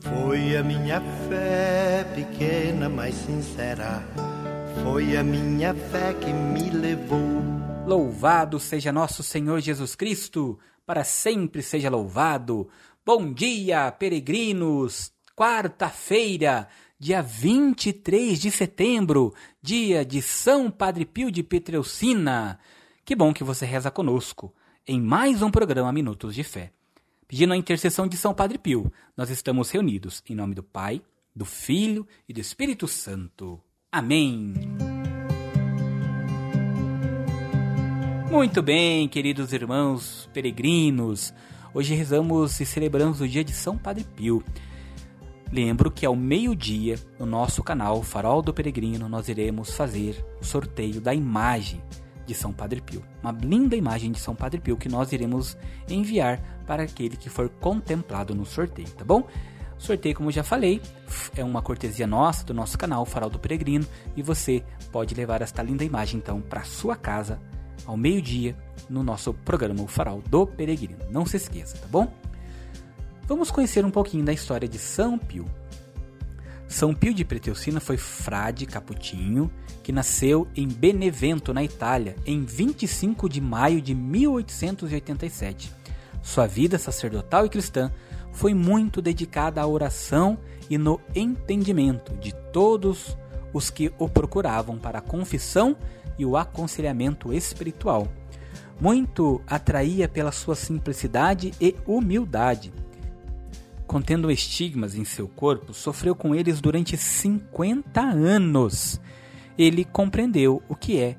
Foi a minha fé pequena, mas sincera. Foi a minha fé que me levou. Louvado seja nosso Senhor Jesus Cristo, para sempre seja louvado. Bom dia, peregrinos! Quarta-feira, dia 23 de setembro, dia de São Padre Pio de Petreucina. Que bom que você reza conosco em mais um programa Minutos de Fé. Pedindo a intercessão de São Padre Pio, nós estamos reunidos em nome do Pai, do Filho e do Espírito Santo. Amém. Muito bem, queridos irmãos peregrinos. Hoje rezamos e celebramos o dia de São Padre Pio. Lembro que ao meio-dia, no nosso canal Farol do Peregrino, nós iremos fazer o sorteio da imagem de São Padre Pio. Uma linda imagem de São Padre Pio que nós iremos enviar para aquele que for contemplado no sorteio, tá bom? O sorteio, como já falei, é uma cortesia nossa do nosso canal Farol do Peregrino e você pode levar esta linda imagem então para sua casa ao meio-dia no nosso programa O Farol do Peregrino. Não se esqueça, tá bom? Vamos conhecer um pouquinho da história de São Pio. São Pio de Preteucina foi frade caputinho que nasceu em Benevento, na Itália, em 25 de maio de 1887. Sua vida sacerdotal e cristã foi muito dedicada à oração e no entendimento de todos os que o procuravam para a confissão e o aconselhamento espiritual. Muito atraía pela sua simplicidade e humildade contendo estigmas em seu corpo, sofreu com eles durante 50 anos. Ele compreendeu o que é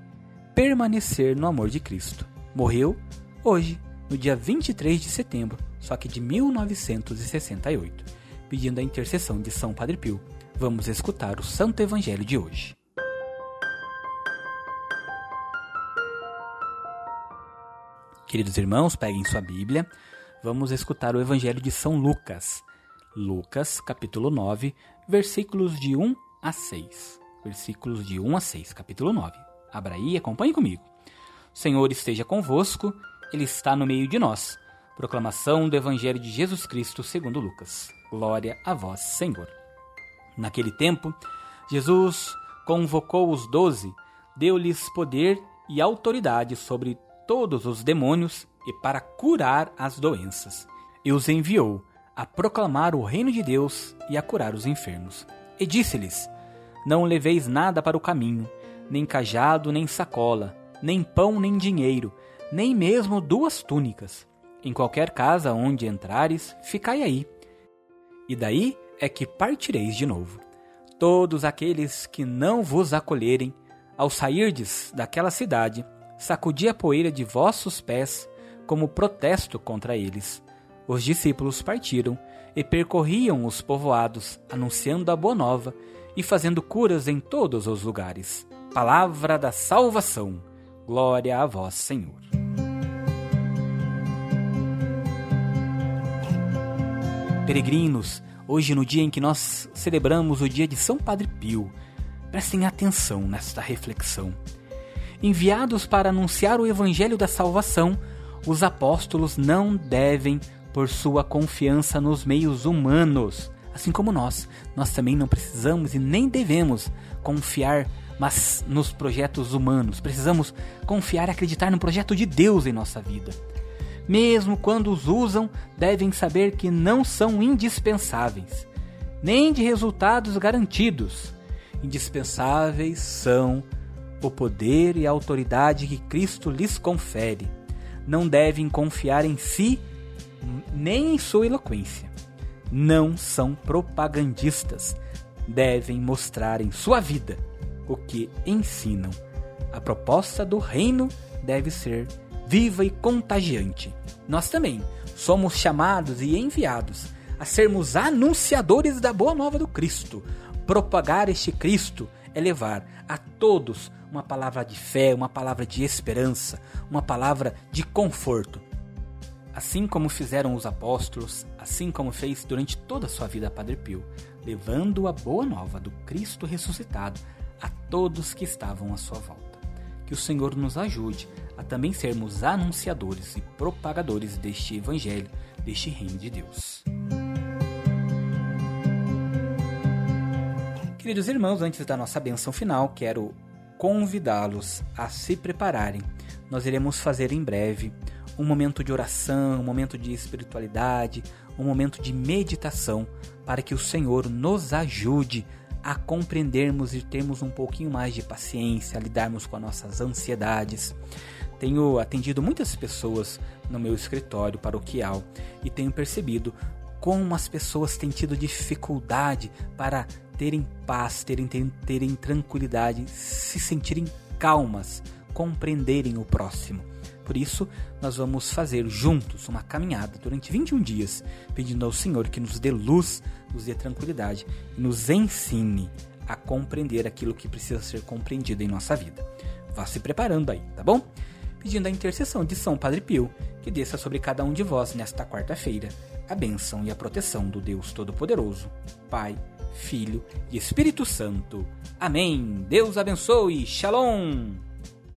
permanecer no amor de Cristo. Morreu hoje, no dia 23 de setembro, só que de 1968. Pedindo a intercessão de São Padre Pio, vamos escutar o Santo Evangelho de hoje. Queridos irmãos, peguem sua Bíblia vamos escutar o Evangelho de São Lucas. Lucas, capítulo 9, versículos de 1 a 6. Versículos de 1 a 6, capítulo 9. Abra aí e acompanhe comigo. O Senhor esteja convosco, Ele está no meio de nós. Proclamação do Evangelho de Jesus Cristo segundo Lucas. Glória a vós, Senhor. Naquele tempo, Jesus convocou os doze, deu-lhes poder e autoridade sobre todos os demônios e para curar as doenças. E os enviou a proclamar o reino de Deus e a curar os enfermos. E disse-lhes: Não leveis nada para o caminho, nem cajado, nem sacola, nem pão, nem dinheiro, nem mesmo duas túnicas. Em qualquer casa onde entrares, ficai aí. E daí é que partireis de novo. Todos aqueles que não vos acolherem, ao sairdes daquela cidade, sacudi a poeira de vossos pés como protesto contra eles. Os discípulos partiram e percorriam os povoados, anunciando a boa nova e fazendo curas em todos os lugares. Palavra da salvação. Glória a vós, Senhor. Peregrinos, hoje no dia em que nós celebramos o dia de São Padre Pio, prestem atenção nesta reflexão. Enviados para anunciar o evangelho da salvação, os apóstolos não devem por sua confiança nos meios humanos, assim como nós. Nós também não precisamos e nem devemos confiar mas nos projetos humanos. Precisamos confiar e acreditar no projeto de Deus em nossa vida. Mesmo quando os usam, devem saber que não são indispensáveis, nem de resultados garantidos. Indispensáveis são o poder e a autoridade que Cristo lhes confere não devem confiar em si nem em sua eloquência. Não são propagandistas. Devem mostrar em sua vida o que ensinam. A proposta do reino deve ser viva e contagiante. Nós também somos chamados e enviados a sermos anunciadores da boa nova do Cristo. Propagar este Cristo é levar a todos uma palavra de fé, uma palavra de esperança, uma palavra de conforto. Assim como fizeram os apóstolos, assim como fez durante toda a sua vida Padre Pio, levando a boa nova do Cristo ressuscitado a todos que estavam à sua volta. Que o Senhor nos ajude a também sermos anunciadores e propagadores deste Evangelho, deste Reino de Deus. Queridos irmãos, antes da nossa benção final, quero convidá-los a se prepararem. Nós iremos fazer em breve um momento de oração, um momento de espiritualidade, um momento de meditação para que o Senhor nos ajude a compreendermos e termos um pouquinho mais de paciência, a lidarmos com as nossas ansiedades. Tenho atendido muitas pessoas no meu escritório paroquial e tenho percebido como as pessoas têm tido dificuldade para terem paz, terem, terem, terem tranquilidade, se sentirem calmas, compreenderem o próximo. Por isso, nós vamos fazer juntos uma caminhada durante 21 dias, pedindo ao Senhor que nos dê luz, nos dê tranquilidade e nos ensine a compreender aquilo que precisa ser compreendido em nossa vida. Vá se preparando aí, tá bom? Pedindo a intercessão de São Padre Pio, que desça sobre cada um de vós nesta quarta-feira a bênção e a proteção do Deus Todo-Poderoso, Pai, Filho e Espírito Santo. Amém. Deus abençoe. Shalom.